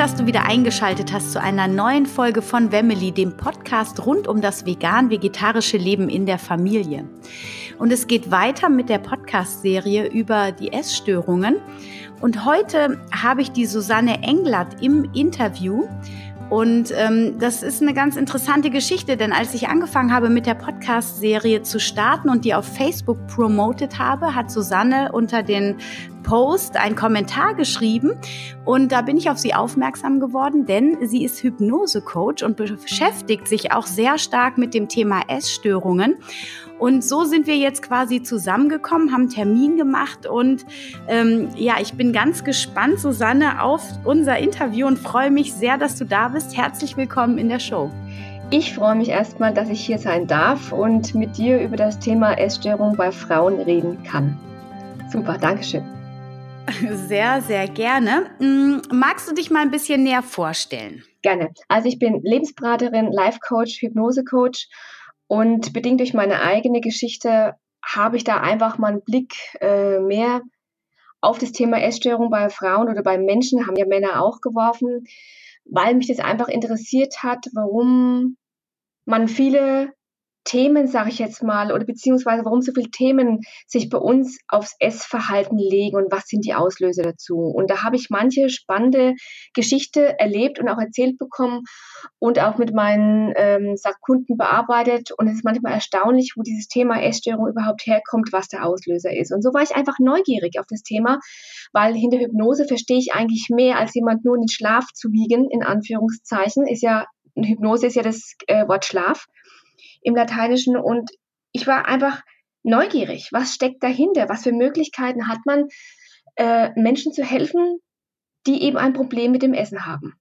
Dass du wieder eingeschaltet hast zu einer neuen Folge von Wemmeli, dem Podcast rund um das vegan-vegetarische Leben in der Familie. Und es geht weiter mit der Podcast-Serie über die Essstörungen. Und heute habe ich die Susanne Englert im Interview. Und ähm, das ist eine ganz interessante Geschichte, denn als ich angefangen habe, mit der Podcast-Serie zu starten und die auf Facebook promotet habe, hat Susanne unter den Post einen Kommentar geschrieben und da bin ich auf sie aufmerksam geworden, denn sie ist Hypnose-Coach und beschäftigt sich auch sehr stark mit dem Thema Essstörungen. Und so sind wir jetzt quasi zusammengekommen, haben Termin gemacht und ähm, ja, ich bin ganz gespannt, Susanne, auf unser Interview und freue mich sehr, dass du da bist. Herzlich willkommen in der Show. Ich freue mich erstmal, dass ich hier sein darf und mit dir über das Thema Essstörung bei Frauen reden kann. Super, Dankeschön. Sehr, sehr gerne. Mm, magst du dich mal ein bisschen näher vorstellen? Gerne. Also ich bin Lebensberaterin, Life Coach, Hypnose Coach und bedingt durch meine eigene Geschichte habe ich da einfach mal einen Blick äh, mehr auf das Thema Essstörung bei Frauen oder bei Menschen, haben ja Männer auch geworfen, weil mich das einfach interessiert hat, warum man viele Themen, sage ich jetzt mal, oder beziehungsweise warum so viele Themen sich bei uns aufs Essverhalten legen und was sind die Auslöser dazu. Und da habe ich manche spannende Geschichte erlebt und auch erzählt bekommen und auch mit meinen ähm, Kunden bearbeitet. Und es ist manchmal erstaunlich, wo dieses Thema Essstörung überhaupt herkommt, was der Auslöser ist. Und so war ich einfach neugierig auf das Thema, weil hinter Hypnose verstehe ich eigentlich mehr, als jemand nur in den Schlaf zu wiegen, in Anführungszeichen. Ist ja, Hypnose ist ja das äh, Wort Schlaf im Lateinischen und ich war einfach neugierig. Was steckt dahinter? Was für Möglichkeiten hat man, äh, Menschen zu helfen, die eben ein Problem mit dem Essen haben?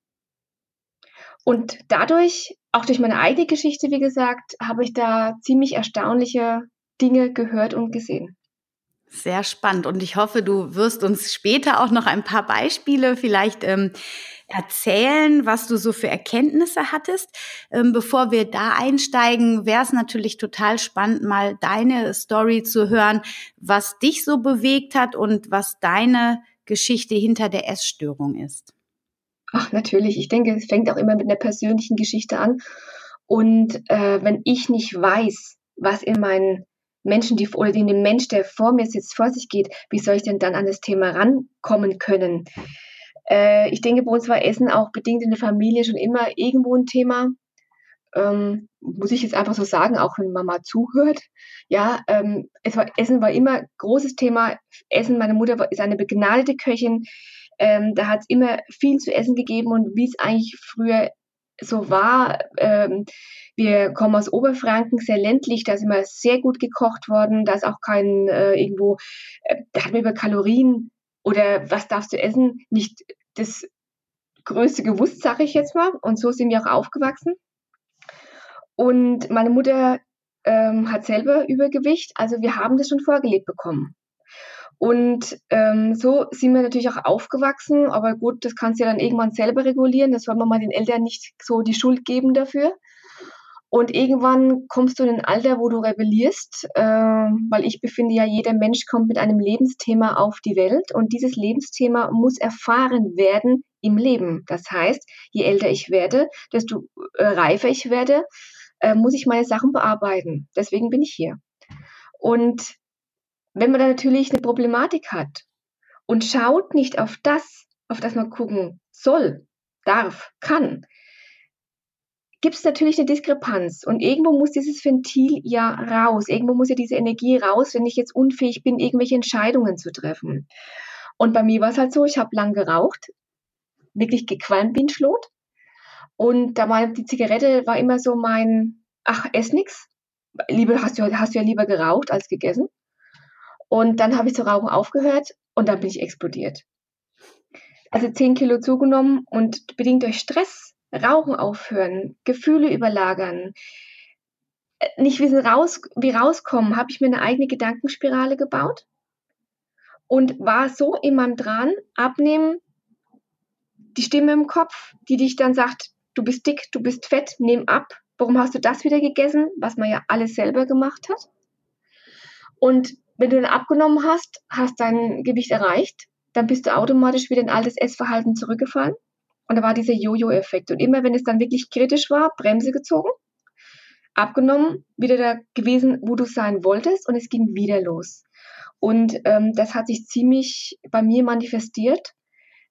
Und dadurch, auch durch meine eigene Geschichte, wie gesagt, habe ich da ziemlich erstaunliche Dinge gehört und gesehen. Sehr spannend. Und ich hoffe, du wirst uns später auch noch ein paar Beispiele vielleicht ähm, erzählen, was du so für Erkenntnisse hattest. Ähm, bevor wir da einsteigen, wäre es natürlich total spannend, mal deine Story zu hören, was dich so bewegt hat und was deine Geschichte hinter der Essstörung ist. Ach, natürlich. Ich denke, es fängt auch immer mit einer persönlichen Geschichte an. Und äh, wenn ich nicht weiß, was in meinen Menschen, die oder in dem Mensch, der vor mir sitzt, vor sich geht, wie soll ich denn dann an das Thema rankommen können? Äh, ich denke, bei uns war Essen auch bedingt in der Familie schon immer irgendwo ein Thema. Ähm, muss ich jetzt einfach so sagen, auch wenn Mama zuhört. Ja, ähm, es war, Essen war immer großes Thema. Essen, meine Mutter war, ist eine begnadete Köchin. Ähm, da hat es immer viel zu essen gegeben und wie es eigentlich früher so war, ähm, wir kommen aus Oberfranken, sehr ländlich, da ist immer sehr gut gekocht worden, da ist auch kein äh, irgendwo, äh, da hat man über Kalorien oder was darfst du essen, nicht das größte gewusst, sage ich jetzt mal. Und so sind wir auch aufgewachsen. Und meine Mutter ähm, hat selber Übergewicht, also wir haben das schon vorgelebt bekommen. Und ähm, so sind wir natürlich auch aufgewachsen, aber gut, das kannst du ja dann irgendwann selber regulieren. Das soll man mal den Eltern nicht so die Schuld geben dafür. Und irgendwann kommst du in ein Alter, wo du rebellierst, äh, weil ich befinde ja, jeder Mensch kommt mit einem Lebensthema auf die Welt und dieses Lebensthema muss erfahren werden im Leben. Das heißt, je älter ich werde, desto äh, reifer ich werde, äh, muss ich meine Sachen bearbeiten. Deswegen bin ich hier. Und wenn man da natürlich eine Problematik hat und schaut nicht auf das, auf das man gucken soll, darf, kann, gibt es natürlich eine Diskrepanz. Und irgendwo muss dieses Ventil ja raus. Irgendwo muss ja diese Energie raus, wenn ich jetzt unfähig bin, irgendwelche Entscheidungen zu treffen. Und bei mir war es halt so, ich habe lang geraucht, wirklich gequalmt wie ein Schlot. Und da war die Zigarette war immer so mein, ach, ess nix. Lieber hast du, hast du ja lieber geraucht als gegessen. Und dann habe ich zu rauchen aufgehört und dann bin ich explodiert. Also 10 Kilo zugenommen und bedingt durch Stress Rauchen aufhören, Gefühle überlagern, äh, nicht wissen, raus, wie rauskommen, habe ich mir eine eigene Gedankenspirale gebaut und war so in meinem Dran, abnehmen, die Stimme im Kopf, die dich dann sagt, du bist dick, du bist fett, nimm ab. Warum hast du das wieder gegessen, was man ja alles selber gemacht hat? Und wenn du dann abgenommen hast, hast dein Gewicht erreicht, dann bist du automatisch wieder in altes Essverhalten zurückgefallen und da war dieser Jojo-Effekt. Und immer wenn es dann wirklich kritisch war, Bremse gezogen, abgenommen, wieder da gewesen, wo du sein wolltest und es ging wieder los. Und ähm, das hat sich ziemlich bei mir manifestiert,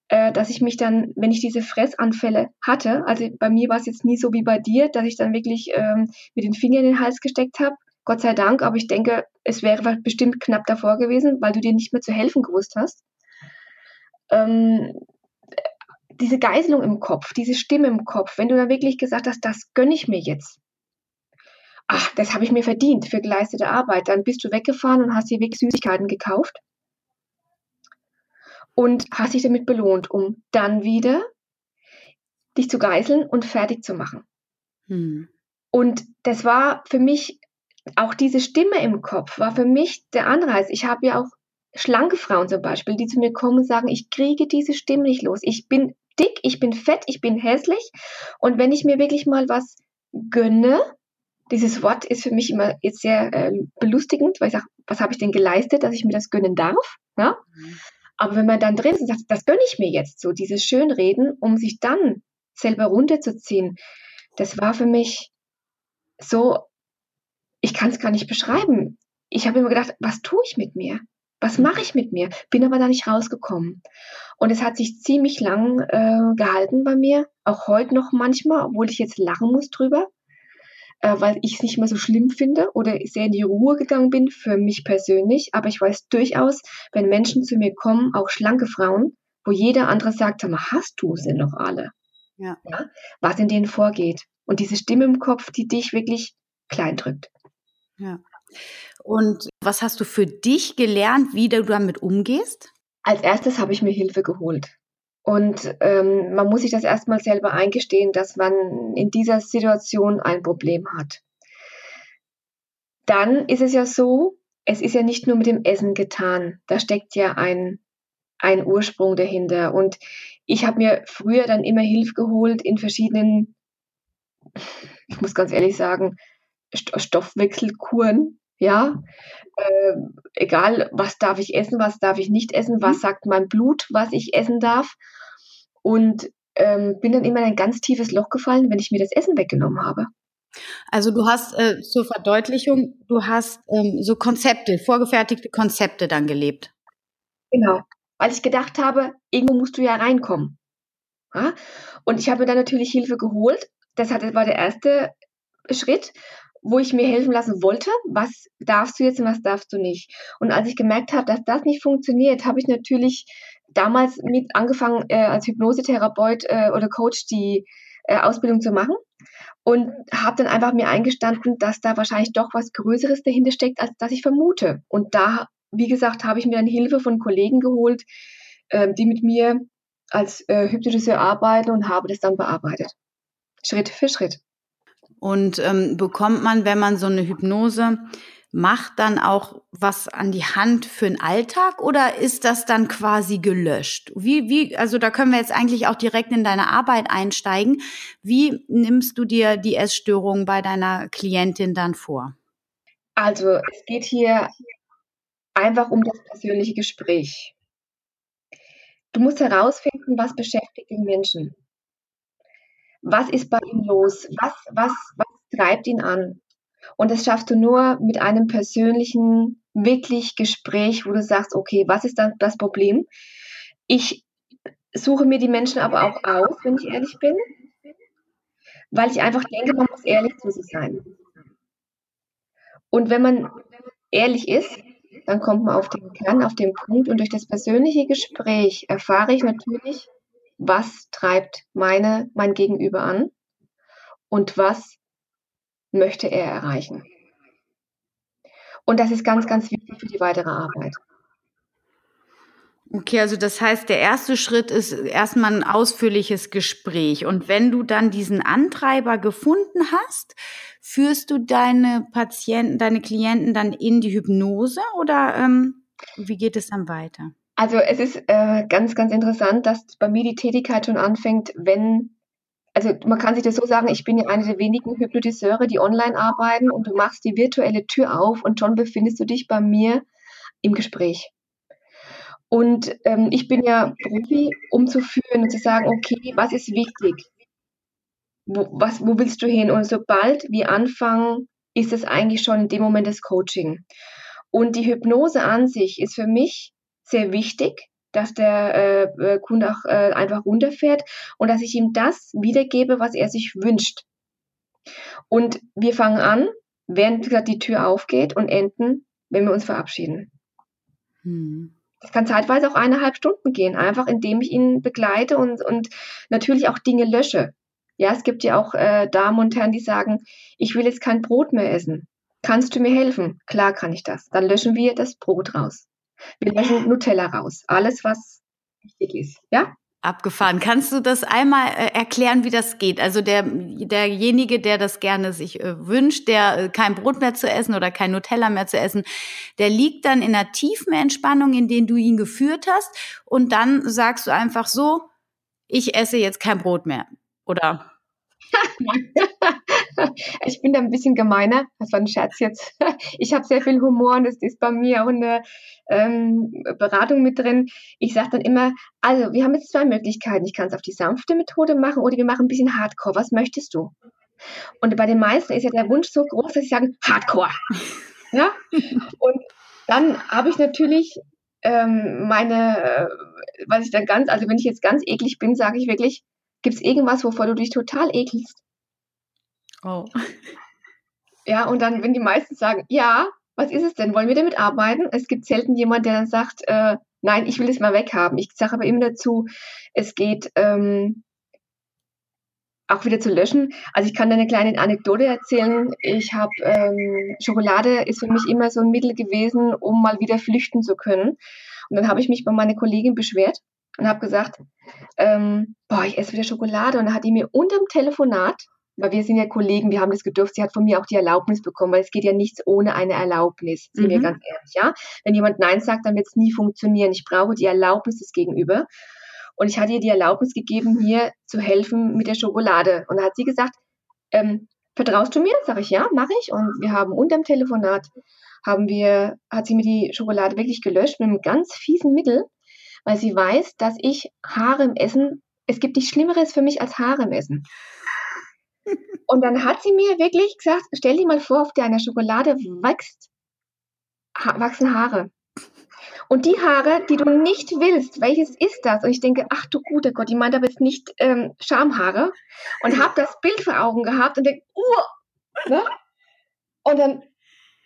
äh, dass ich mich dann, wenn ich diese Fressanfälle hatte, also bei mir war es jetzt nie so wie bei dir, dass ich dann wirklich ähm, mit den Fingern in den Hals gesteckt habe, Gott sei Dank, aber ich denke, es wäre bestimmt knapp davor gewesen, weil du dir nicht mehr zu helfen gewusst hast. Ähm, diese Geiselung im Kopf, diese Stimme im Kopf, wenn du dann wirklich gesagt hast, das gönne ich mir jetzt. Ach, das habe ich mir verdient für geleistete Arbeit. Dann bist du weggefahren und hast dir wirklich Süßigkeiten gekauft und hast dich damit belohnt, um dann wieder dich zu geißeln und fertig zu machen. Hm. Und das war für mich, auch diese Stimme im Kopf war für mich der Anreiz. Ich habe ja auch schlanke Frauen zum Beispiel, die zu mir kommen und sagen, ich kriege diese Stimme nicht los. Ich bin dick, ich bin fett, ich bin hässlich. Und wenn ich mir wirklich mal was gönne, dieses Wort ist für mich immer jetzt sehr äh, belustigend, weil ich sage, was habe ich denn geleistet, dass ich mir das gönnen darf? Ja? Mhm. Aber wenn man dann drin ist und sagt, das gönne ich mir jetzt, so dieses Schönreden, um sich dann selber runterzuziehen, das war für mich so, ich kann es gar nicht beschreiben. Ich habe immer gedacht, was tue ich mit mir? Was mache ich mit mir? Bin aber da nicht rausgekommen. Und es hat sich ziemlich lang äh, gehalten bei mir, auch heute noch manchmal, obwohl ich jetzt lachen muss drüber, äh, weil ich es nicht mehr so schlimm finde oder sehr in die Ruhe gegangen bin für mich persönlich. Aber ich weiß durchaus, wenn Menschen zu mir kommen, auch schlanke Frauen, wo jeder andere sagt, hast du sie noch alle? Ja. ja. Was in denen vorgeht. Und diese Stimme im Kopf, die dich wirklich klein drückt. Ja. Und was hast du für dich gelernt, wie du damit umgehst? Als erstes habe ich mir Hilfe geholt. Und ähm, man muss sich das erstmal selber eingestehen, dass man in dieser Situation ein Problem hat. Dann ist es ja so, es ist ja nicht nur mit dem Essen getan. Da steckt ja ein, ein Ursprung dahinter. Und ich habe mir früher dann immer Hilfe geholt in verschiedenen, ich muss ganz ehrlich sagen, Stoffwechselkuren, ja, äh, egal, was darf ich essen, was darf ich nicht essen, was mhm. sagt mein Blut, was ich essen darf. Und ähm, bin dann immer in ein ganz tiefes Loch gefallen, wenn ich mir das Essen weggenommen habe. Also du hast äh, zur Verdeutlichung, du hast ähm, so Konzepte, vorgefertigte Konzepte dann gelebt. Genau, weil ich gedacht habe, irgendwo musst du ja reinkommen. Ja? Und ich habe mir dann natürlich Hilfe geholt. Das war der erste Schritt wo ich mir helfen lassen wollte, was darfst du jetzt und was darfst du nicht. Und als ich gemerkt habe, dass das nicht funktioniert, habe ich natürlich damals mit angefangen, äh, als Hypnosetherapeut äh, oder Coach die äh, Ausbildung zu machen und habe dann einfach mir eingestanden, dass da wahrscheinlich doch was Größeres dahinter steckt, als das ich vermute. Und da, wie gesagt, habe ich mir dann Hilfe von Kollegen geholt, äh, die mit mir als äh, Hypnotiseur arbeiten und habe das dann bearbeitet. Schritt für Schritt. Und ähm, bekommt man, wenn man so eine Hypnose macht, dann auch was an die Hand für den Alltag oder ist das dann quasi gelöscht? Wie, wie, also da können wir jetzt eigentlich auch direkt in deine Arbeit einsteigen. Wie nimmst du dir die Essstörung bei deiner Klientin dann vor? Also es geht hier einfach um das persönliche Gespräch. Du musst herausfinden, was beschäftigt den Menschen. Was ist bei ihm los? Was, was, was treibt ihn an? Und das schaffst du nur mit einem persönlichen, wirklich Gespräch, wo du sagst, okay, was ist dann das Problem? Ich suche mir die Menschen aber auch aus, wenn ich ehrlich bin, weil ich einfach denke, man muss ehrlich zu sich sein. Und wenn man ehrlich ist, dann kommt man auf den Kern, auf den Punkt und durch das persönliche Gespräch erfahre ich natürlich, was treibt meine, mein Gegenüber an und was möchte er erreichen. Und das ist ganz, ganz wichtig für die weitere Arbeit. Okay, also das heißt, der erste Schritt ist erstmal ein ausführliches Gespräch. Und wenn du dann diesen Antreiber gefunden hast, führst du deine Patienten, deine Klienten dann in die Hypnose oder ähm, wie geht es dann weiter? Also es ist äh, ganz, ganz interessant, dass bei mir die Tätigkeit schon anfängt, wenn, also man kann sich das so sagen, ich bin ja eine der wenigen Hypnotiseure, die online arbeiten und du machst die virtuelle Tür auf und schon befindest du dich bei mir im Gespräch. Und ähm, ich bin ja Profi, umzuführen und zu sagen, okay, was ist wichtig? Wo, was, wo willst du hin? Und sobald wir anfangen, ist es eigentlich schon in dem Moment das Coaching. Und die Hypnose an sich ist für mich sehr wichtig, dass der äh, äh, Kunde auch äh, einfach runterfährt und dass ich ihm das wiedergebe, was er sich wünscht. Und wir fangen an, während die Tür aufgeht und enden, wenn wir uns verabschieden. Hm. Das kann zeitweise auch eineinhalb Stunden gehen, einfach indem ich ihn begleite und, und natürlich auch Dinge lösche. Ja, es gibt ja auch äh, Damen und Herren, die sagen, ich will jetzt kein Brot mehr essen. Kannst du mir helfen? Klar kann ich das. Dann löschen wir das Brot raus. Wir löschen Nutella raus. Alles, was wichtig ist. Ja? Abgefahren. Kannst du das einmal äh, erklären, wie das geht? Also der, derjenige, der das gerne sich äh, wünscht, der äh, kein Brot mehr zu essen oder kein Nutella mehr zu essen, der liegt dann in einer tiefen Entspannung, in den du ihn geführt hast. Und dann sagst du einfach so, ich esse jetzt kein Brot mehr. Oder? ich bin da ein bisschen gemeiner. Das war ein Scherz jetzt. Ich habe sehr viel Humor und es ist bei mir auch in der ähm, Beratung mit drin. Ich sage dann immer, also wir haben jetzt zwei Möglichkeiten. Ich kann es auf die sanfte Methode machen oder wir machen ein bisschen Hardcore. Was möchtest du? Und bei den meisten ist ja der Wunsch so groß, dass sie sagen, Hardcore. Ja? Und dann habe ich natürlich ähm, meine, äh, was ich dann ganz, also wenn ich jetzt ganz eklig bin, sage ich wirklich, gibt es irgendwas, wovor du dich total ekelst? Oh. Ja, und dann, wenn die meisten sagen, ja, was ist es denn? Wollen wir damit arbeiten? Es gibt selten jemand, der dann sagt, äh, nein, ich will es mal weghaben. Ich sage aber immer dazu, es geht ähm, auch wieder zu löschen. Also ich kann da eine kleine Anekdote erzählen. Ich habe ähm, Schokolade ist für mich immer so ein Mittel gewesen, um mal wieder flüchten zu können. Und dann habe ich mich bei meiner Kollegin beschwert und habe gesagt, ähm, boah, ich esse wieder Schokolade. Und dann hat die mir unterm Telefonat weil wir sind ja Kollegen, wir haben das gedurft, sie hat von mir auch die Erlaubnis bekommen, weil es geht ja nichts ohne eine Erlaubnis, sind mhm. wir ganz ehrlich, ja. Wenn jemand Nein sagt, dann wird es nie funktionieren. Ich brauche die Erlaubnis des Gegenüber. Und ich hatte ihr die Erlaubnis gegeben, mir zu helfen mit der Schokolade. Und da hat sie gesagt, ähm, vertraust du mir? Sag ich, ja, mache ich. Und wir haben unterm Telefonat, haben wir, hat sie mir die Schokolade wirklich gelöscht mit einem ganz fiesen Mittel, weil sie weiß, dass ich Haare im Essen, es gibt nichts Schlimmeres für mich als Haare im Essen. Und dann hat sie mir wirklich gesagt, stell dir mal vor, auf deiner Schokolade wächst, ha wachsen Haare. Und die Haare, die du nicht willst, welches ist das? Und ich denke, ach du guter Gott, die meint aber jetzt nicht ähm, Schamhaare. Und habe das Bild vor Augen gehabt und denke, uh, ne? Und dann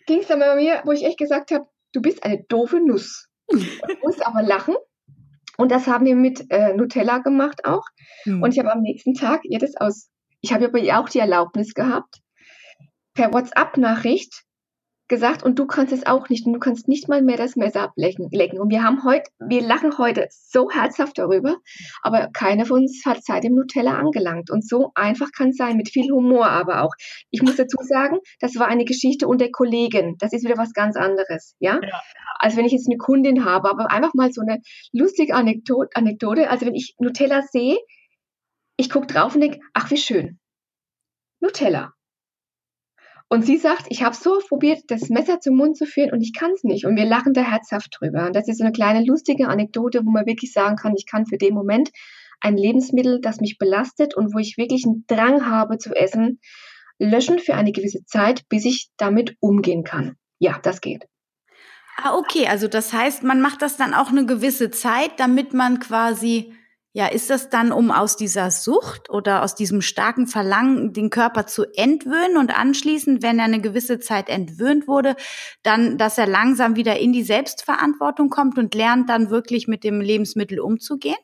ging es dann bei mir, wo ich echt gesagt habe, du bist eine doofe Nuss. Du musst aber lachen. Und das haben wir mit äh, Nutella gemacht auch. Mhm. Und ich habe am nächsten Tag ihr das aus ich habe aber auch die Erlaubnis gehabt, per WhatsApp-Nachricht gesagt, und du kannst es auch nicht, und du kannst nicht mal mehr das Messer ablecken. Und wir haben heute, wir lachen heute so herzhaft darüber, aber keiner von uns hat seit dem Nutella angelangt. Und so einfach kann es sein, mit viel Humor aber auch. Ich muss dazu sagen, das war eine Geschichte unter Kollegen. Das ist wieder was ganz anderes, ja? ja. Als wenn ich jetzt eine Kundin habe, aber einfach mal so eine lustige Anekdote. Also wenn ich Nutella sehe, ich gucke drauf und denke, ach, wie schön. Nutella. Und sie sagt, ich habe so probiert, das Messer zum Mund zu führen und ich kann es nicht. Und wir lachen da herzhaft drüber. Und das ist so eine kleine lustige Anekdote, wo man wirklich sagen kann, ich kann für den Moment ein Lebensmittel, das mich belastet und wo ich wirklich einen Drang habe zu essen, löschen für eine gewisse Zeit, bis ich damit umgehen kann. Ja, das geht. Ah, okay. Also das heißt, man macht das dann auch eine gewisse Zeit, damit man quasi ja, ist das dann, um aus dieser Sucht oder aus diesem starken Verlangen den Körper zu entwöhnen und anschließend, wenn er eine gewisse Zeit entwöhnt wurde, dann, dass er langsam wieder in die Selbstverantwortung kommt und lernt dann wirklich mit dem Lebensmittel umzugehen?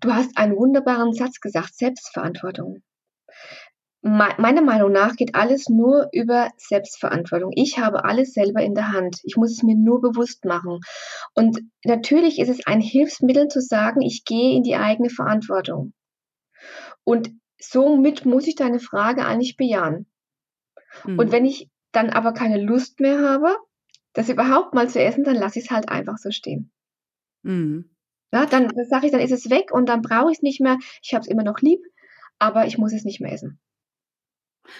Du hast einen wunderbaren Satz gesagt, Selbstverantwortung meiner Meinung nach geht alles nur über Selbstverantwortung. Ich habe alles selber in der Hand. Ich muss es mir nur bewusst machen. Und natürlich ist es ein Hilfsmittel zu sagen, ich gehe in die eigene Verantwortung. Und somit muss ich deine Frage eigentlich bejahen. Mhm. Und wenn ich dann aber keine Lust mehr habe, das überhaupt mal zu essen, dann lasse ich es halt einfach so stehen. Mhm. Ja, dann sage ich, dann ist es weg und dann brauche ich es nicht mehr. Ich habe es immer noch lieb, aber ich muss es nicht mehr essen.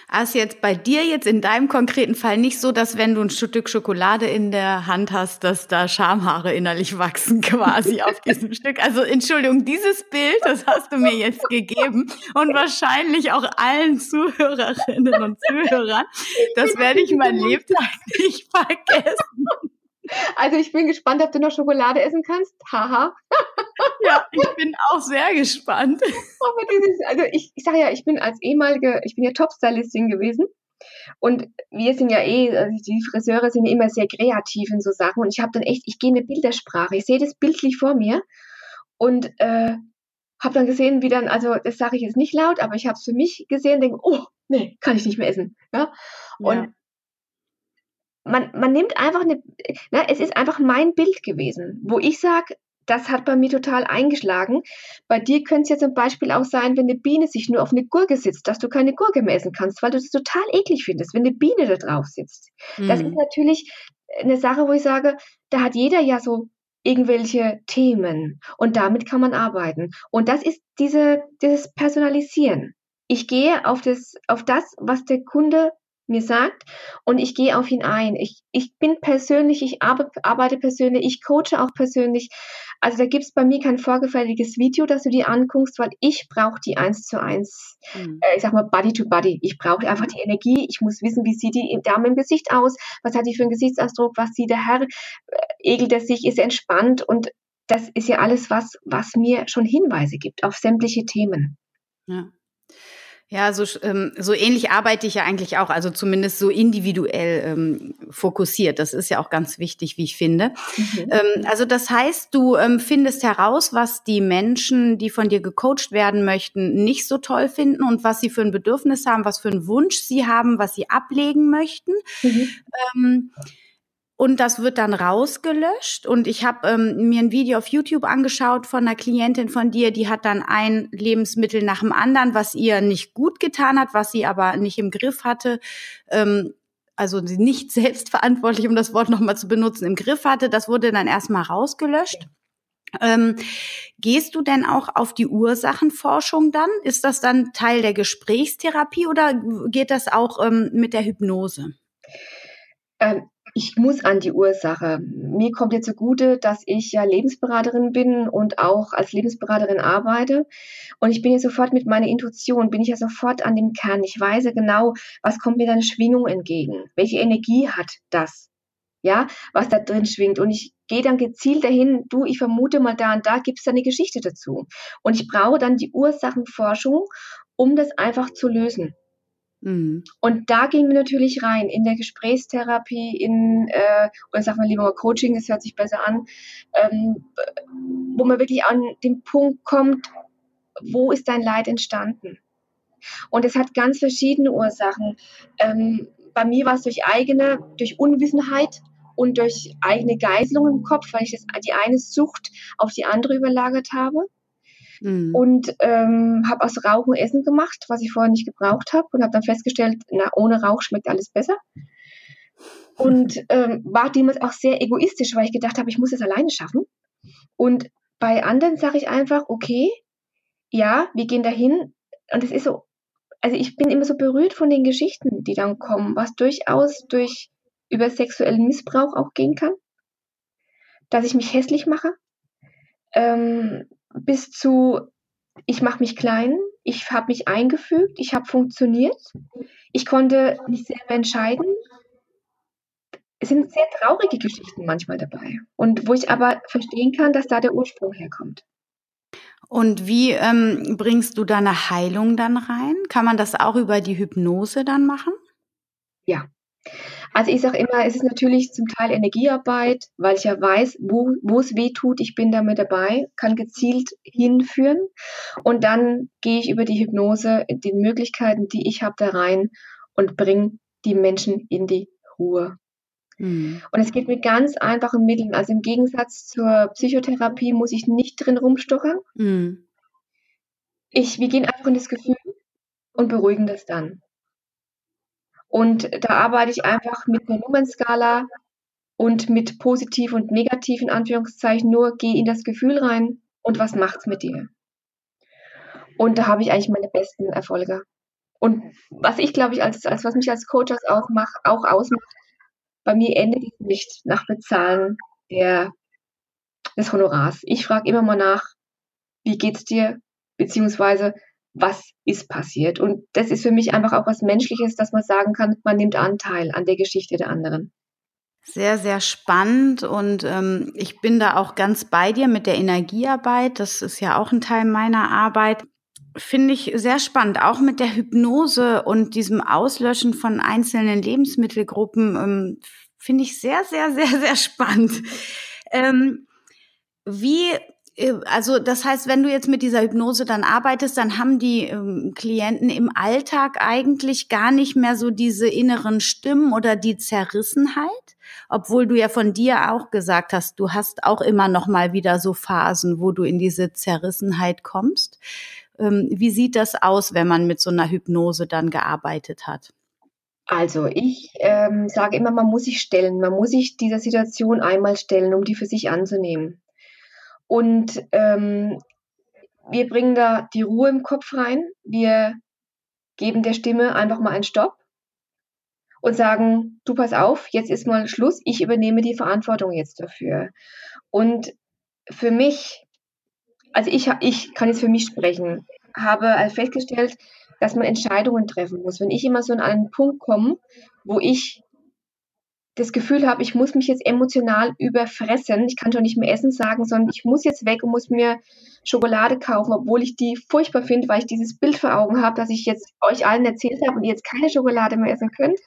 Also jetzt bei dir jetzt in deinem konkreten Fall nicht so, dass wenn du ein Stück Schokolade in der Hand hast, dass da Schamhaare innerlich wachsen quasi auf diesem Stück. Also Entschuldigung, dieses Bild, das hast du mir jetzt gegeben und wahrscheinlich auch allen Zuhörerinnen und Zuhörern. Das werde ich mein Lebtag nicht vergessen. Also ich bin gespannt, ob du noch Schokolade essen kannst. Haha. ja, ich bin auch sehr gespannt. Aber dieses, also ich, ich sage ja, ich bin als ehemalige, ich bin ja Top-Stylistin gewesen. Und wir sind ja eh, also die Friseure sind ja immer sehr kreativ in so Sachen. Und ich habe dann echt, ich gehe in eine Bildersprache. Ich sehe das bildlich vor mir und äh, habe dann gesehen, wie dann, also das sage ich jetzt nicht laut, aber ich habe es für mich gesehen, denke, oh, nee, kann ich nicht mehr essen. Ja? Und ja man, man nimmt einfach eine, na, es ist einfach mein Bild gewesen, wo ich sage, das hat bei mir total eingeschlagen. Bei dir könnte es ja zum Beispiel auch sein, wenn eine Biene sich nur auf eine Gurke sitzt, dass du keine Gurke mehr essen kannst, weil du das total eklig findest, wenn eine Biene da drauf sitzt. Mhm. Das ist mhm. natürlich eine Sache, wo ich sage, da hat jeder ja so irgendwelche Themen und damit kann man arbeiten. Und das ist diese, dieses Personalisieren. Ich gehe auf das, auf das, was der Kunde mir sagt und ich gehe auf ihn ein. Ich, ich bin persönlich, ich arbeite persönlich, ich coache auch persönlich. Also da gibt es bei mir kein vorgefertigtes Video, das du dir anguckst, weil ich brauche die eins zu eins, mhm. äh, ich sag mal Body to Body. Ich brauche einfach die Energie. Ich muss wissen, wie sieht die Dame im Gesicht aus, was hat die für einen Gesichtsausdruck, was sieht der Herr, äh, egelt er sich, ist er entspannt und das ist ja alles was, was mir schon Hinweise gibt auf sämtliche Themen. Ja. Ja, so, ähm, so ähnlich arbeite ich ja eigentlich auch, also zumindest so individuell ähm, fokussiert. Das ist ja auch ganz wichtig, wie ich finde. Mhm. Ähm, also das heißt, du ähm, findest heraus, was die Menschen, die von dir gecoacht werden möchten, nicht so toll finden und was sie für ein Bedürfnis haben, was für einen Wunsch sie haben, was sie ablegen möchten. Mhm. Ähm, und das wird dann rausgelöscht. Und ich habe ähm, mir ein Video auf YouTube angeschaut von einer Klientin von dir, die hat dann ein Lebensmittel nach dem anderen, was ihr nicht gut getan hat, was sie aber nicht im Griff hatte. Ähm, also nicht selbstverantwortlich, um das Wort nochmal zu benutzen, im Griff hatte. Das wurde dann erstmal rausgelöscht. Ähm, gehst du denn auch auf die Ursachenforschung dann? Ist das dann Teil der Gesprächstherapie oder geht das auch ähm, mit der Hypnose? Ich muss an die Ursache. Mir kommt jetzt zugute, dass ich ja Lebensberaterin bin und auch als Lebensberaterin arbeite. Und ich bin ja sofort mit meiner Intuition, bin ich ja sofort an dem Kern. Ich weiß genau, was kommt mir deine Schwingung entgegen? Welche Energie hat das? Ja, was da drin schwingt. Und ich gehe dann gezielt dahin, du, ich vermute mal da und da gibt es da eine Geschichte dazu. Und ich brauche dann die Ursachenforschung, um das einfach zu lösen. Mhm. Und da gehen wir natürlich rein in der Gesprächstherapie, in, äh, oder sagen wir lieber mal Coaching, das hört sich besser an, ähm, wo man wirklich an den Punkt kommt, wo ist dein Leid entstanden? Und es hat ganz verschiedene Ursachen. Ähm, bei mir war es durch eigene, durch Unwissenheit und durch eigene Geißelung im Kopf, weil ich das, die eine Sucht auf die andere überlagert habe. Mhm. Und ähm, habe aus Rauchen Essen gemacht, was ich vorher nicht gebraucht habe und habe dann festgestellt, na, ohne Rauch schmeckt alles besser. Und ähm, war damals auch sehr egoistisch, weil ich gedacht habe, ich muss es alleine schaffen. Und bei anderen sage ich einfach, okay, ja, wir gehen dahin. Und es ist so, also ich bin immer so berührt von den Geschichten, die dann kommen, was durchaus durch über sexuellen Missbrauch auch gehen kann, dass ich mich hässlich mache, ähm, bis zu, ich mache mich klein, ich habe mich eingefügt, ich habe funktioniert, ich konnte mich selber entscheiden. Es sind sehr traurige Geschichten manchmal dabei und wo ich aber verstehen kann, dass da der Ursprung herkommt. Und wie ähm, bringst du da eine Heilung dann rein? Kann man das auch über die Hypnose dann machen? Ja, also ich sage immer, es ist natürlich zum Teil Energiearbeit, weil ich ja weiß, wo, wo es weh tut, ich bin da mit dabei, kann gezielt hinführen und dann gehe ich über die Hypnose, die Möglichkeiten, die ich habe, da rein und bringe die Menschen in die Ruhe. Mhm. Und es geht mit ganz einfachen Mitteln. Also im Gegensatz zur Psychotherapie muss ich nicht drin rumstochern. Mhm. Ich, wir gehen einfach in das Gefühl und beruhigen das dann. Und da arbeite ich einfach mit einer Numenskala und mit positiv und negativ in Anführungszeichen nur, geh in das Gefühl rein und was macht's mit dir? Und da habe ich eigentlich meine besten Erfolge. Und was ich, glaube ich, als, als was mich als Coach auch, mach, auch ausmacht, bei mir endet es nicht nach Bezahlen der, des Honorars. Ich frage immer mal nach, wie geht's dir, beziehungsweise was ist passiert. Und das ist für mich einfach auch was Menschliches, dass man sagen kann, man nimmt Anteil an der Geschichte der anderen. Sehr, sehr spannend und ähm, ich bin da auch ganz bei dir mit der Energiearbeit. Das ist ja auch ein Teil meiner Arbeit. Finde ich sehr spannend, auch mit der Hypnose und diesem Auslöschen von einzelnen Lebensmittelgruppen. Ähm, Finde ich sehr, sehr, sehr, sehr spannend. Ähm, wie also das heißt, wenn du jetzt mit dieser Hypnose dann arbeitest, dann haben die ähm, Klienten im Alltag eigentlich gar nicht mehr so diese inneren Stimmen oder die Zerrissenheit, obwohl du ja von dir auch gesagt hast, du hast auch immer noch mal wieder so Phasen, wo du in diese Zerrissenheit kommst. Ähm, wie sieht das aus, wenn man mit so einer Hypnose dann gearbeitet hat? Also ich ähm, sage immer, man muss sich stellen, man muss sich dieser Situation einmal stellen, um die für sich anzunehmen. Und ähm, wir bringen da die Ruhe im Kopf rein. Wir geben der Stimme einfach mal einen Stopp und sagen, du pass auf, jetzt ist mal Schluss, ich übernehme die Verantwortung jetzt dafür. Und für mich, also ich, ich kann jetzt für mich sprechen, habe festgestellt, dass man Entscheidungen treffen muss. Wenn ich immer so an einen Punkt komme, wo ich das Gefühl habe, ich muss mich jetzt emotional überfressen. Ich kann schon nicht mehr Essen sagen, sondern ich muss jetzt weg und muss mir Schokolade kaufen, obwohl ich die furchtbar finde, weil ich dieses Bild vor Augen habe, dass ich jetzt euch allen erzählt habe und ihr jetzt keine Schokolade mehr essen könnt.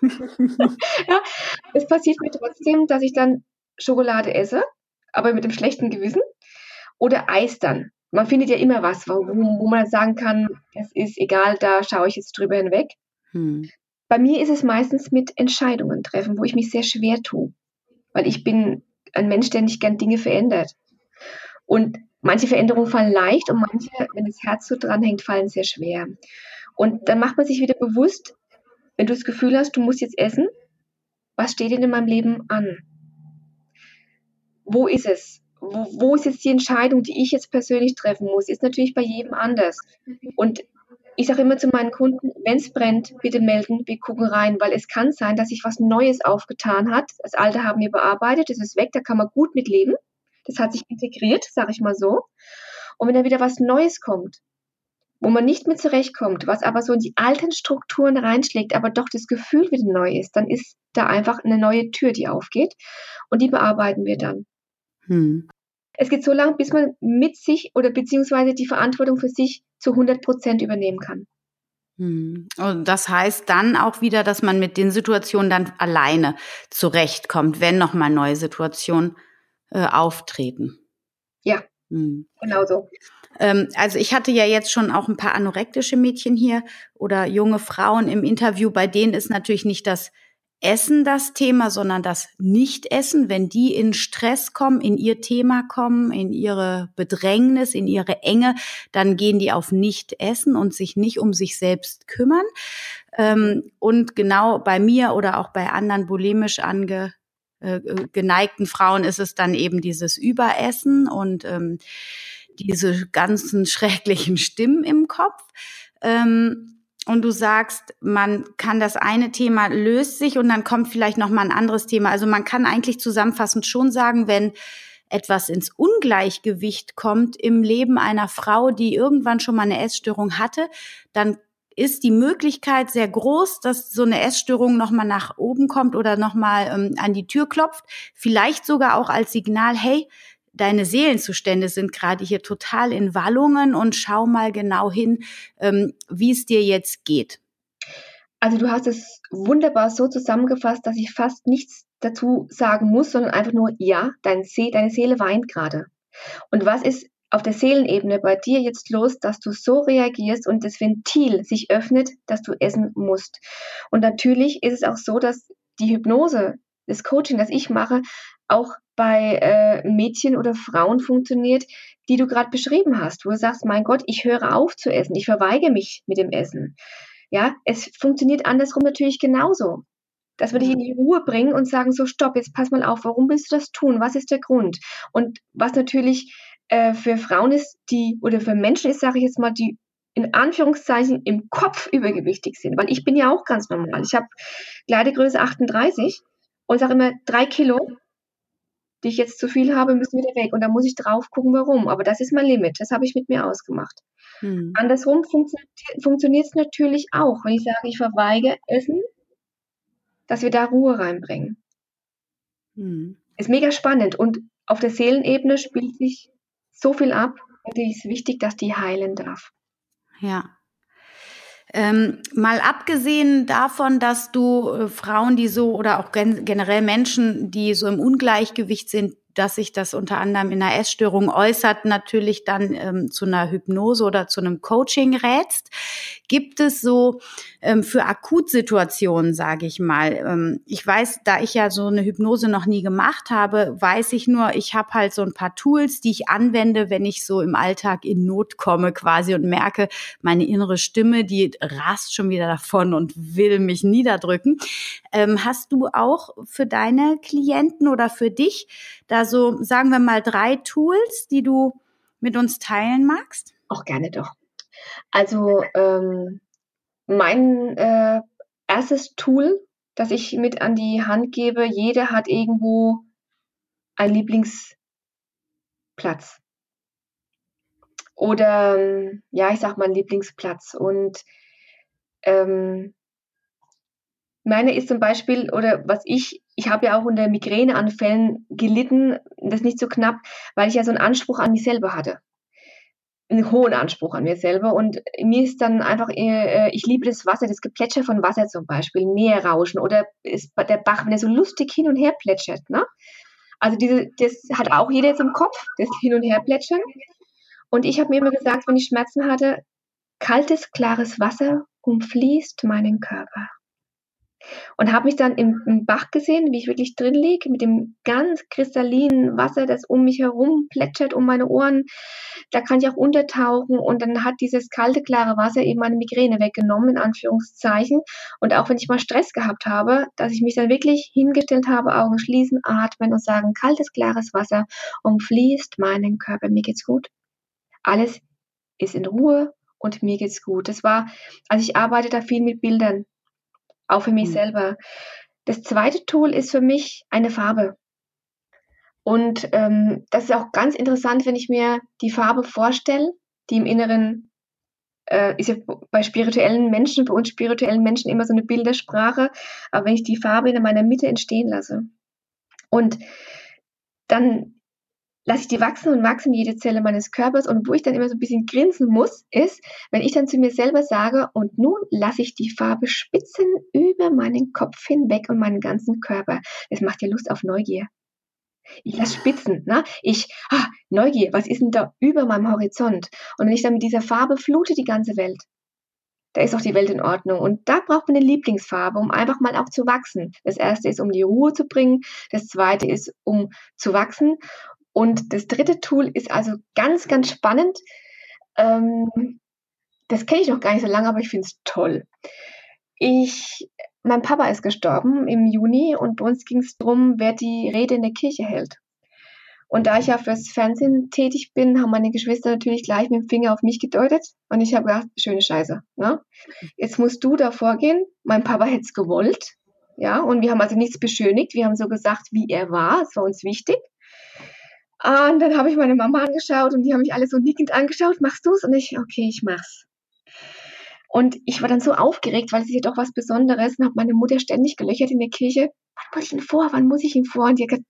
ja, es passiert mir trotzdem, dass ich dann Schokolade esse, aber mit dem schlechten Gewissen. Oder Eis dann. Man findet ja immer was, wo, wo man sagen kann, es ist egal, da schaue ich jetzt drüber hinweg. Hm. Bei mir ist es meistens mit Entscheidungen treffen, wo ich mich sehr schwer tue, weil ich bin ein Mensch, der nicht gern Dinge verändert. Und manche Veränderungen fallen leicht und manche, wenn das Herz so dranhängt, fallen sehr schwer. Und dann macht man sich wieder bewusst, wenn du das Gefühl hast, du musst jetzt essen, was steht denn in meinem Leben an? Wo ist es? Wo, wo ist jetzt die Entscheidung, die ich jetzt persönlich treffen muss? Ist natürlich bei jedem anders. Und ich sage immer zu meinen Kunden, wenn es brennt, bitte melden, wir gucken rein, weil es kann sein, dass sich was Neues aufgetan hat. Das Alte haben wir bearbeitet, das ist weg, da kann man gut mit leben. Das hat sich integriert, sage ich mal so. Und wenn da wieder was Neues kommt, wo man nicht mit zurechtkommt, was aber so in die alten Strukturen reinschlägt, aber doch das Gefühl wieder neu ist, dann ist da einfach eine neue Tür, die aufgeht und die bearbeiten wir dann. Hm. Es geht so lange, bis man mit sich oder beziehungsweise die Verantwortung für sich zu 100 Prozent übernehmen kann. Hm. Und das heißt dann auch wieder, dass man mit den Situationen dann alleine zurechtkommt, wenn nochmal neue Situationen äh, auftreten. Ja, hm. genau so. Ähm, also ich hatte ja jetzt schon auch ein paar anorektische Mädchen hier oder junge Frauen im Interview, bei denen ist natürlich nicht das Essen das Thema, sondern das Nicht-Essen, wenn die in Stress kommen, in ihr Thema kommen, in ihre Bedrängnis, in ihre Enge, dann gehen die auf Nicht-Essen und sich nicht um sich selbst kümmern. Ähm, und genau bei mir oder auch bei anderen bulimisch ange äh, geneigten Frauen ist es dann eben dieses Überessen und ähm, diese ganzen schrecklichen Stimmen im Kopf. Ähm, und du sagst, man kann das eine Thema löst sich und dann kommt vielleicht noch mal ein anderes Thema. Also man kann eigentlich zusammenfassend schon sagen, wenn etwas ins Ungleichgewicht kommt im Leben einer Frau, die irgendwann schon mal eine Essstörung hatte, dann ist die Möglichkeit sehr groß, dass so eine Essstörung noch mal nach oben kommt oder noch mal ähm, an die Tür klopft. Vielleicht sogar auch als Signal, hey, deine Seelenzustände sind gerade hier total in Wallungen und schau mal genau hin, ähm, wie es dir jetzt geht. Also du hast es wunderbar so zusammengefasst, dass ich fast nichts dazu sagen muss, sondern einfach nur, ja, dein See, deine Seele weint gerade. Und was ist auf der Seelenebene bei dir jetzt los, dass du so reagierst und das Ventil sich öffnet, dass du essen musst? Und natürlich ist es auch so, dass die Hypnose, das Coaching, das ich mache, auch bei äh, Mädchen oder Frauen funktioniert, die du gerade beschrieben hast, wo du sagst, mein Gott, ich höre auf zu essen, ich verweige mich mit dem Essen. Ja, es funktioniert andersrum natürlich genauso. Dass wir dich in die Ruhe bringen und sagen, so stopp, jetzt pass mal auf, warum willst du das tun? Was ist der Grund? Und was natürlich äh, für Frauen ist, die, oder für Menschen ist, sage ich jetzt mal, die in Anführungszeichen im Kopf übergewichtig sind, weil ich bin ja auch ganz normal. Ich habe Kleidegröße 38 und sage immer, drei Kilo, die ich jetzt zu viel habe, müssen wieder weg. Und da muss ich drauf gucken, warum. Aber das ist mein Limit. Das habe ich mit mir ausgemacht. Hm. Andersrum funktioniert es natürlich auch, wenn ich sage, ich verweige Essen, dass wir da Ruhe reinbringen. Hm. Ist mega spannend. Und auf der Seelenebene spielt sich so viel ab. Und es ist wichtig, dass die heilen darf. Ja. Ähm, mal abgesehen davon, dass du äh, Frauen, die so oder auch gen generell Menschen, die so im Ungleichgewicht sind, dass sich das unter anderem in einer Essstörung äußert, natürlich dann ähm, zu einer Hypnose oder zu einem Coaching rätst. Gibt es so ähm, für Akutsituationen, sage ich mal, ähm, ich weiß, da ich ja so eine Hypnose noch nie gemacht habe, weiß ich nur, ich habe halt so ein paar Tools, die ich anwende, wenn ich so im Alltag in Not komme quasi und merke, meine innere Stimme, die rast schon wieder davon und will mich niederdrücken. Ähm, hast du auch für deine Klienten oder für dich da so, sagen wir mal, drei Tools, die du mit uns teilen magst? Auch gerne doch. Also ähm, mein äh, erstes Tool, das ich mit an die Hand gebe, jeder hat irgendwo einen Lieblingsplatz. Oder ja, ich sag mal Lieblingsplatz. Und ähm, meine ist zum Beispiel, oder was ich, ich habe ja auch unter Migräneanfällen gelitten, das nicht so knapp, weil ich ja so einen Anspruch an mich selber hatte. Einen hohen Anspruch an mir selber. Und mir ist dann einfach, äh, ich liebe das Wasser, das Geplätscher von Wasser zum Beispiel, Meerrauschen oder der Bach, wenn er so lustig hin und her plätschert. Ne? Also diese, das hat auch jeder jetzt im Kopf, das Hin- und Herplätschern. Und ich habe mir immer gesagt, wenn ich Schmerzen hatte, kaltes, klares Wasser umfließt meinen Körper und habe mich dann im, im, Bach gesehen, wie ich wirklich drin liege, mit dem ganz kristallinen Wasser, das um mich herum plätschert, um meine Ohren. Da kann ich auch untertauchen und dann hat dieses kalte, klare Wasser eben meine Migräne weggenommen, in Anführungszeichen. Und auch wenn ich mal Stress gehabt habe, dass ich mich dann wirklich hingestellt habe, Augen schließen, atmen und sagen, kaltes, klares Wasser umfließt meinen Körper, mir geht's gut. Alles ist in Ruhe und mir geht's gut. Das war, also ich arbeite da viel mit Bildern auch für mich mhm. selber. Das zweite Tool ist für mich eine Farbe. Und ähm, das ist auch ganz interessant, wenn ich mir die Farbe vorstelle, die im Inneren äh, ist ja bei spirituellen Menschen, bei uns spirituellen Menschen immer so eine Bildersprache, aber wenn ich die Farbe in meiner Mitte entstehen lasse und dann lasse ich die wachsen und wachsen, jede Zelle meines Körpers. Und wo ich dann immer so ein bisschen grinsen muss, ist, wenn ich dann zu mir selber sage, und nun lasse ich die Farbe spitzen über meinen Kopf hinweg und meinen ganzen Körper. Das macht ja Lust auf Neugier. Ich lasse spitzen, ne? Ich, ah, Neugier, was ist denn da über meinem Horizont? Und wenn ich dann mit dieser Farbe flute die ganze Welt, da ist auch die Welt in Ordnung. Und da braucht man eine Lieblingsfarbe, um einfach mal auch zu wachsen. Das erste ist, um die Ruhe zu bringen. Das zweite ist, um zu wachsen. Und das dritte Tool ist also ganz, ganz spannend. Ähm, das kenne ich noch gar nicht so lange, aber ich finde es toll. Ich, mein Papa ist gestorben im Juni und bei uns ging es darum, wer die Rede in der Kirche hält. Und da ich ja fürs Fernsehen tätig bin, haben meine Geschwister natürlich gleich mit dem Finger auf mich gedeutet. Und ich habe gedacht, schöne Scheiße. Ne? Jetzt musst du da vorgehen. Mein Papa hätte es gewollt. Ja, und wir haben also nichts beschönigt. Wir haben so gesagt, wie er war. Es war uns wichtig. Und dann habe ich meine Mama angeschaut und die haben mich alle so nickend angeschaut. Machst du's? Und ich, okay, ich mach's. Und ich war dann so aufgeregt, weil es ist ja doch was Besonderes und habe meine Mutter ständig gelöchert in der Kirche. Wann muss ich ihn vor? Wann muss ich ihn vor? Und die hat gesagt,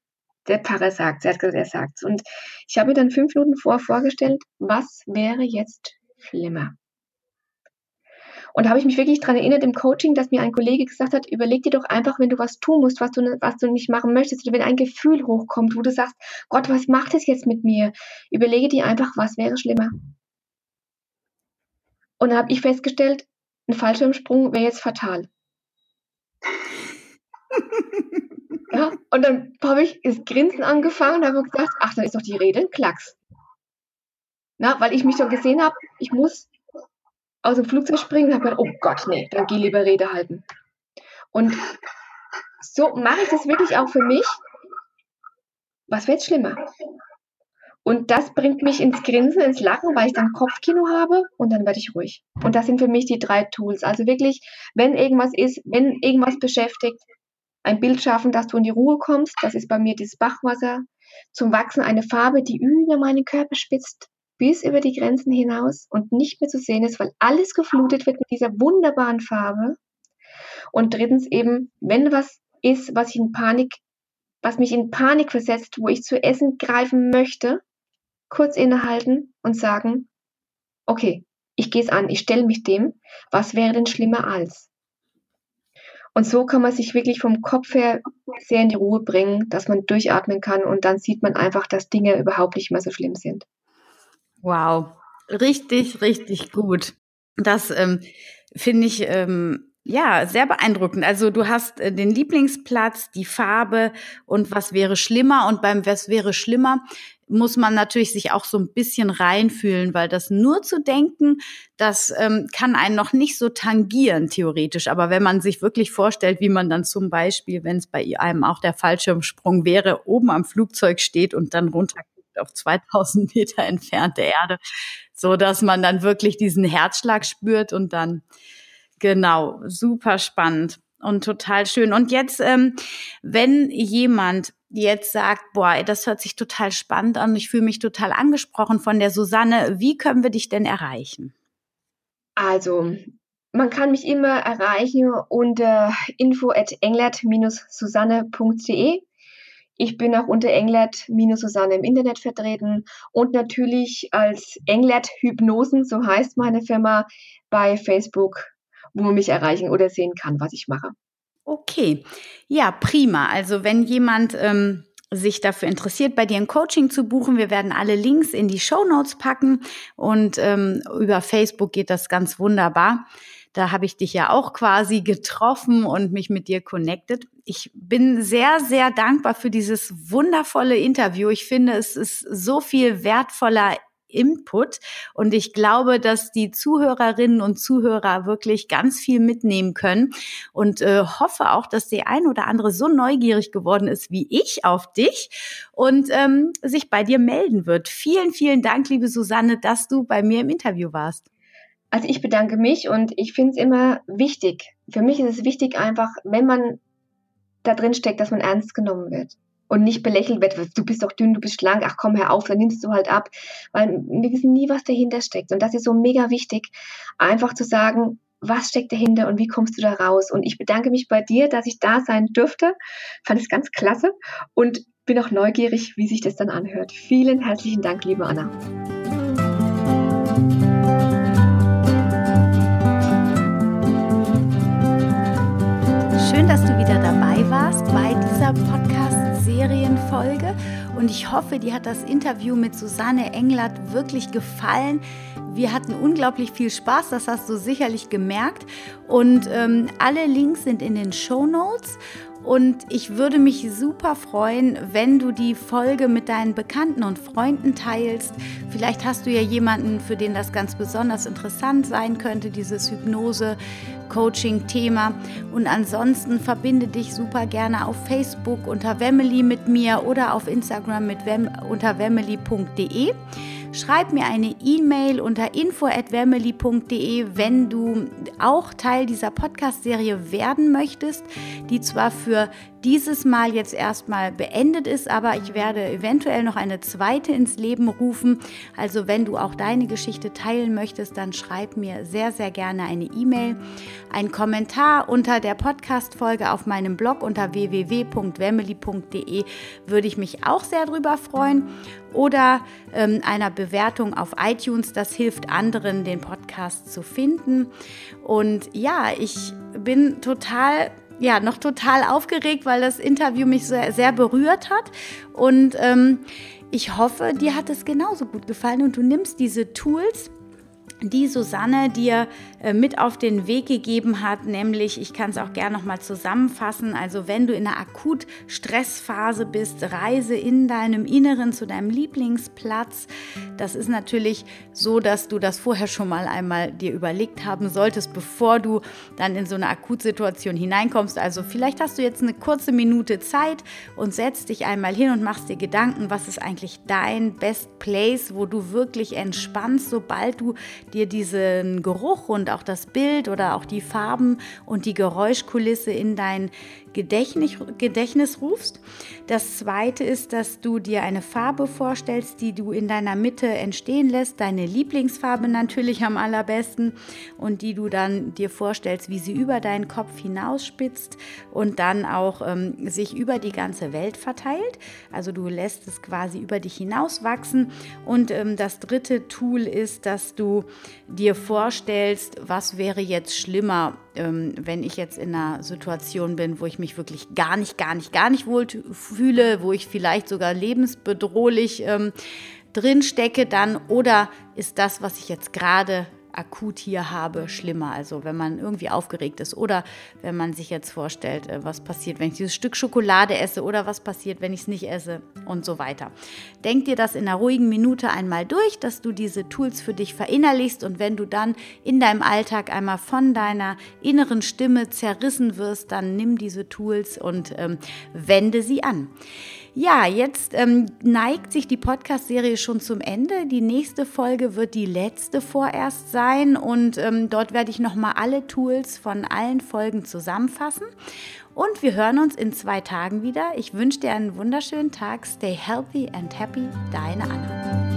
der Pfarrer sagt, sie hat gesagt, er sagt's. Und ich habe mir dann fünf Minuten vor vorgestellt, was wäre jetzt schlimmer? Und da habe ich mich wirklich daran erinnert im Coaching, dass mir ein Kollege gesagt hat, überleg dir doch einfach, wenn du was tun musst, was du, was du nicht machen möchtest, oder wenn ein Gefühl hochkommt, wo du sagst, Gott, was macht es jetzt mit mir? Überlege dir einfach, was wäre schlimmer. Und da habe ich festgestellt, ein Fallschirmsprung wäre jetzt fatal. ja, und dann habe ich das Grinsen angefangen und habe gesagt, ach, da ist doch die Rede Klacks. Na, weil ich mich so gesehen habe, ich muss aus dem Flugzeug springen und habe gedacht, oh Gott, nee, dann geh lieber Rede halten. Und so mache ich das wirklich auch für mich. Was jetzt schlimmer? Und das bringt mich ins Grinsen, ins Lachen, weil ich dann Kopfkino habe und dann werde ich ruhig. Und das sind für mich die drei Tools. Also wirklich, wenn irgendwas ist, wenn irgendwas beschäftigt, ein Bild schaffen, dass du in die Ruhe kommst. Das ist bei mir dieses Bachwasser. Zum Wachsen eine Farbe, die über meinen Körper spitzt, bis über die Grenzen hinaus und nicht mehr zu sehen ist, weil alles geflutet wird mit dieser wunderbaren Farbe. Und drittens eben, wenn was ist, was ich in Panik, was mich in Panik versetzt, wo ich zu essen greifen möchte, kurz innehalten und sagen, okay, ich gehe es an, ich stelle mich dem, was wäre denn schlimmer als? Und so kann man sich wirklich vom Kopf her sehr in die Ruhe bringen, dass man durchatmen kann und dann sieht man einfach, dass Dinge überhaupt nicht mehr so schlimm sind. Wow, richtig, richtig gut. Das ähm, finde ich ähm, ja, sehr beeindruckend. Also du hast äh, den Lieblingsplatz, die Farbe und was wäre schlimmer. Und beim was wäre schlimmer muss man natürlich sich auch so ein bisschen reinfühlen, weil das nur zu denken, das ähm, kann einen noch nicht so tangieren, theoretisch. Aber wenn man sich wirklich vorstellt, wie man dann zum Beispiel, wenn es bei einem auch der Fallschirmsprung wäre, oben am Flugzeug steht und dann runterguckt auf 2000 Meter entfernte Erde, so dass man dann wirklich diesen Herzschlag spürt und dann Genau, super spannend und total schön. Und jetzt, ähm, wenn jemand jetzt sagt, boah, das hört sich total spannend an, ich fühle mich total angesprochen von der Susanne, wie können wir dich denn erreichen? Also, man kann mich immer erreichen unter info at englert-susanne.de. Ich bin auch unter Englert-Susanne im Internet vertreten und natürlich als Englert Hypnosen, so heißt meine Firma, bei Facebook wo man mich erreichen oder sehen kann, was ich mache. Okay, ja, prima. Also wenn jemand ähm, sich dafür interessiert, bei dir ein Coaching zu buchen, wir werden alle Links in die Show Notes packen und ähm, über Facebook geht das ganz wunderbar. Da habe ich dich ja auch quasi getroffen und mich mit dir connected. Ich bin sehr, sehr dankbar für dieses wundervolle Interview. Ich finde, es ist so viel wertvoller Input. Und ich glaube, dass die Zuhörerinnen und Zuhörer wirklich ganz viel mitnehmen können und äh, hoffe auch, dass der ein oder andere so neugierig geworden ist wie ich auf dich und ähm, sich bei dir melden wird. Vielen, vielen Dank, liebe Susanne, dass du bei mir im Interview warst. Also ich bedanke mich und ich finde es immer wichtig. Für mich ist es wichtig einfach, wenn man da drin steckt, dass man ernst genommen wird und nicht belächelt wird, du bist doch dünn, du bist schlank, ach komm, hör auf, dann nimmst du halt ab, weil wir wissen nie, was dahinter steckt. Und das ist so mega wichtig, einfach zu sagen, was steckt dahinter und wie kommst du da raus? Und ich bedanke mich bei dir, dass ich da sein durfte, fand es ganz klasse und bin auch neugierig, wie sich das dann anhört. Vielen herzlichen Dank, liebe Anna. Schön, dass du wieder dabei warst bei dieser Podcast Serienfolge und ich hoffe, dir hat das Interview mit Susanne Englert wirklich gefallen. Wir hatten unglaublich viel Spaß, das hast du sicherlich gemerkt. Und ähm, alle Links sind in den Show Notes. Und ich würde mich super freuen, wenn du die Folge mit deinen Bekannten und Freunden teilst. Vielleicht hast du ja jemanden, für den das ganz besonders interessant sein könnte, dieses Hypnose-Coaching-Thema. Und ansonsten verbinde dich super gerne auf Facebook unter Wemily mit mir oder auf Instagram mit Wem unter wemily.de. Schreib mir eine E-Mail unter info@vermely.de, wenn du auch Teil dieser Podcast-Serie werden möchtest, die zwar für dieses Mal jetzt erstmal beendet ist, aber ich werde eventuell noch eine zweite ins Leben rufen. Also wenn du auch deine Geschichte teilen möchtest, dann schreib mir sehr, sehr gerne eine E-Mail, einen Kommentar unter der Podcast-Folge auf meinem Blog unter www.wemily.de würde ich mich auch sehr drüber freuen oder ähm, einer Bewertung auf iTunes. Das hilft anderen, den Podcast zu finden. Und ja, ich bin total ja, noch total aufgeregt, weil das Interview mich sehr, sehr berührt hat. Und ähm, ich hoffe, dir hat es genauso gut gefallen und du nimmst diese Tools die Susanne dir äh, mit auf den Weg gegeben hat, nämlich, ich kann es auch gerne nochmal zusammenfassen, also wenn du in einer akut Stressphase bist, reise in deinem Inneren zu deinem Lieblingsplatz. Das ist natürlich so, dass du das vorher schon mal einmal dir überlegt haben solltest, bevor du dann in so eine Akutsituation hineinkommst. Also vielleicht hast du jetzt eine kurze Minute Zeit und setzt dich einmal hin und machst dir Gedanken, was ist eigentlich dein Best Place, wo du wirklich entspannst, sobald du dir diesen Geruch und auch das Bild oder auch die Farben und die Geräuschkulisse in dein Gedächtnis, Gedächtnis rufst. Das zweite ist, dass du dir eine Farbe vorstellst, die du in deiner Mitte entstehen lässt, deine Lieblingsfarbe natürlich am allerbesten und die du dann dir vorstellst, wie sie über deinen Kopf hinausspitzt und dann auch ähm, sich über die ganze Welt verteilt. Also du lässt es quasi über dich hinauswachsen. Und ähm, das dritte Tool ist, dass du dir vorstellst, was wäre jetzt schlimmer, ähm, wenn ich jetzt in einer Situation bin, wo ich mich wirklich gar nicht, gar nicht, gar nicht wohl fühle, wo ich vielleicht sogar lebensbedrohlich ähm, drin stecke, dann oder ist das, was ich jetzt gerade akut hier habe, schlimmer. Also wenn man irgendwie aufgeregt ist oder wenn man sich jetzt vorstellt, äh, was passiert, wenn ich dieses Stück Schokolade esse oder was passiert, wenn ich es nicht esse und so weiter. Denk dir das in einer ruhigen Minute einmal durch, dass du diese Tools für dich verinnerlichst und wenn du dann in deinem Alltag einmal von deiner inneren Stimme zerrissen wirst, dann nimm diese Tools und ähm, wende sie an. Ja, jetzt ähm, neigt sich die Podcast-Serie schon zum Ende. Die nächste Folge wird die letzte vorerst sein und ähm, dort werde ich nochmal alle Tools von allen Folgen zusammenfassen. Und wir hören uns in zwei Tagen wieder. Ich wünsche dir einen wunderschönen Tag. Stay healthy and happy. Deine Anna.